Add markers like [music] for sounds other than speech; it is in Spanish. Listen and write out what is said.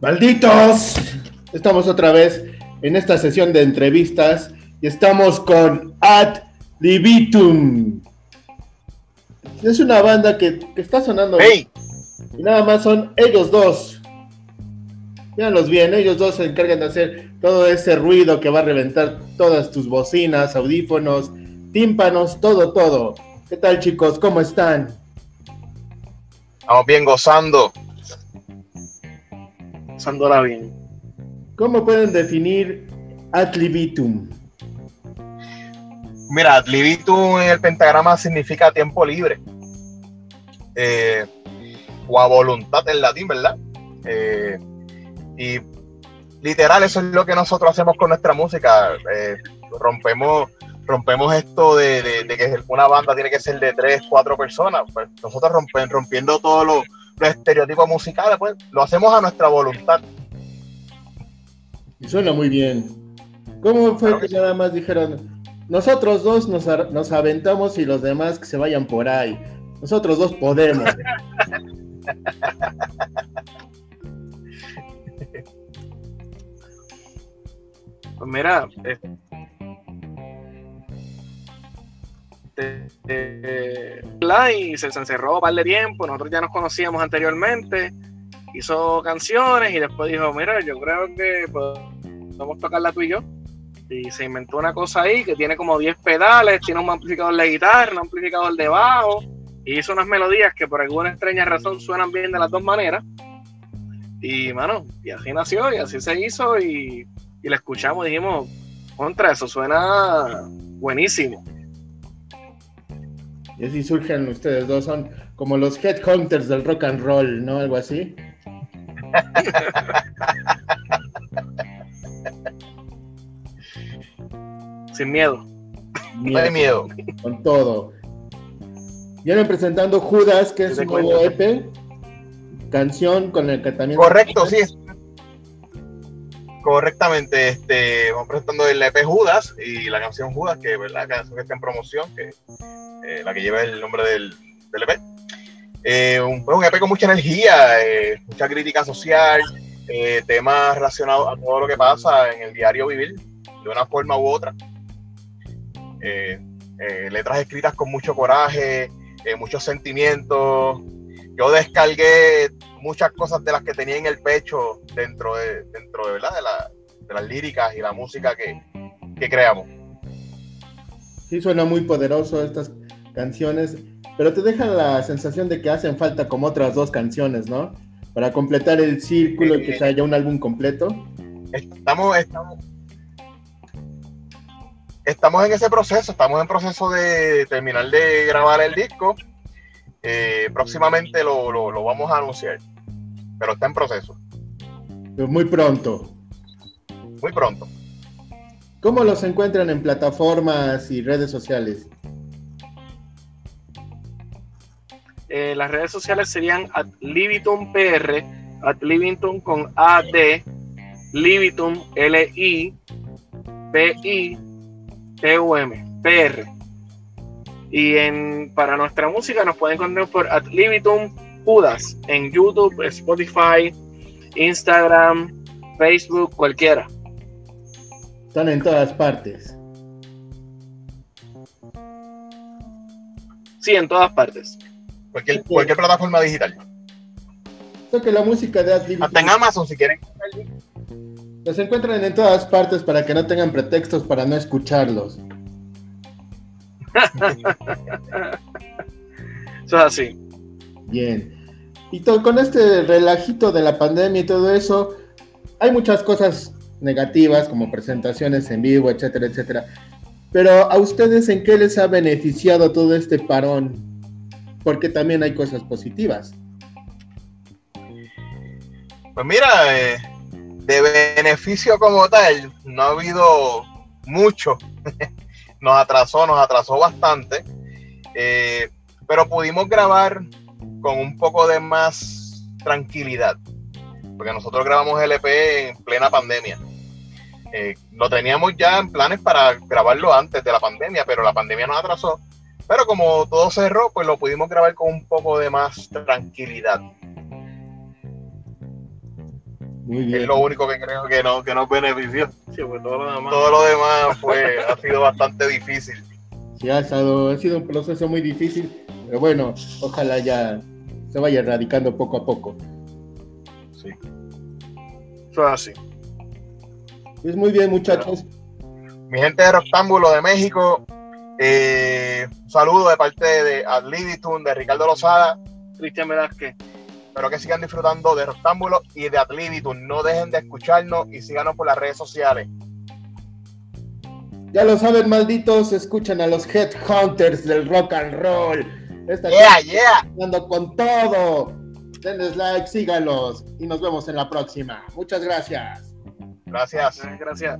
Malditos, estamos otra vez en esta sesión de entrevistas y estamos con Ad Libitum. Es una banda que, está sonando. ¡Hey! Y nada más son ellos dos. Véanlos bien, ellos dos se encargan de hacer todo ese ruido que va a reventar todas tus bocinas, audífonos, tímpanos, todo, todo. ¿Qué tal chicos? ¿Cómo están? Estamos bien gozando pasándola bien. ¿Cómo pueden definir Atlibitum? Mira, Atlibitum en el pentagrama significa tiempo libre. Eh, o a voluntad en latín, ¿verdad? Eh, y literal, eso es lo que nosotros hacemos con nuestra música. Eh, rompemos, rompemos esto de, que una banda tiene que ser de tres, cuatro personas. Pues nosotros rompiendo todo lo los estereotipos musicales, pues lo hacemos a nuestra voluntad. Y suena muy bien. ¿Cómo fue que nada más dijeron, nosotros dos nos, nos aventamos y los demás que se vayan por ahí? Nosotros dos podemos. [laughs] pues mira, este, y se, encerró un par de tiempo, nosotros ya nos conocíamos anteriormente, hizo canciones y después dijo, mira, yo creo que podemos tocarla tú y yo. Y se inventó una cosa ahí que tiene como 10 pedales, tiene un amplificador de guitarra, un amplificador de bajo, y hizo unas melodías que por alguna extraña razón suenan bien de las dos maneras. Y, mano, y así nació, y así se hizo, y, y la escuchamos dijimos, contra eso, suena buenísimo. Y así surgen ustedes dos, son como los headhunters del rock and roll, ¿no? Algo así. [laughs] Sin miedo. No hay miedo. Con todo. Vienen presentando Judas, que es un nuevo EP, canción con el que también. Correcto, sí. Correctamente, este, vamos presentando el EP Judas y la canción Judas, que es la canción que está en promoción, que eh, la que lleva el nombre del, EP. Eh, un, EP con mucha energía, eh, mucha crítica social, temas relacionados a todo lo que pasa en el diario vivir, de una forma u otra. letras escritas con mucho coraje, muchos sentimientos. Yo descargué muchas cosas de las que tenía en el pecho dentro de, dentro de, ¿verdad? de, las líricas y la música que, que creamos. Sí, suena muy poderoso estas canciones, pero te dejan la sensación de que hacen falta como otras dos canciones, ¿no? Para completar el círculo y que se haya un álbum completo. Estamos, estamos, estamos en ese proceso, estamos en proceso de terminar de grabar el disco. Eh, próximamente lo, lo, vamos a anunciar, pero está en proceso. muy pronto. Muy pronto. ¿Cómo los encuentran en plataformas y redes sociales? Eh, las redes sociales serían at Libitum PR, at Libitum con AD, Libitum L-I, P-I, T-U-M, PR. Y en, para nuestra música nos pueden encontrar por at Libitum Judas en YouTube, Spotify, Instagram, Facebook, cualquiera. Están en todas partes. Sí, en todas partes. Cualquier, cualquier plataforma digital. que la música de Adlib. Hasta en Amazon si quieren. Los encuentran en todas partes para que no tengan pretextos para no escucharlos. [laughs] eso es así. Bien. Y todo, con este relajito de la pandemia y todo eso, hay muchas cosas negativas como presentaciones en vivo, etcétera, etcétera. Pero a ustedes en qué les ha beneficiado todo este parón? porque también hay cosas positivas. Pues mira, eh, de beneficio como tal, no ha habido mucho. [laughs] nos atrasó, nos atrasó bastante. Eh, pero pudimos grabar con un poco de más tranquilidad. Porque nosotros grabamos el EP en plena pandemia. Eh, lo teníamos ya en planes para grabarlo antes de la pandemia, pero la pandemia nos atrasó Pero como todo cerró, pues lo pudimos grabar con un poco de más tranquilidad. Muy bien. Es lo único que creo que, no, que nos benefició. Sí, pues todo lo demás. Todo lo demás fue, [laughs] ha sido bastante difícil. Sí, ha sido, ha sido un proceso muy difícil, pero bueno, ojalá ya se vaya erradicando poco a poco. Sí. Eso es así. Pues muy bien, muchachos. Mi gente de Rectángulo de México, eh, un saludo de parte de Adlibitun, de Ricardo Lozada. Cristian Velázquez. Espero que sigan disfrutando de Rectángulo y de Adlibitun. No dejen de escucharnos y síganos por las redes sociales. Ya lo saben, malditos, escuchan a los Headhunters del rock and roll. Esta yeah, yeah. con todo. Denles like, sígalos y nos vemos en la próxima. Muchas. Gracias. Gracias. gracias.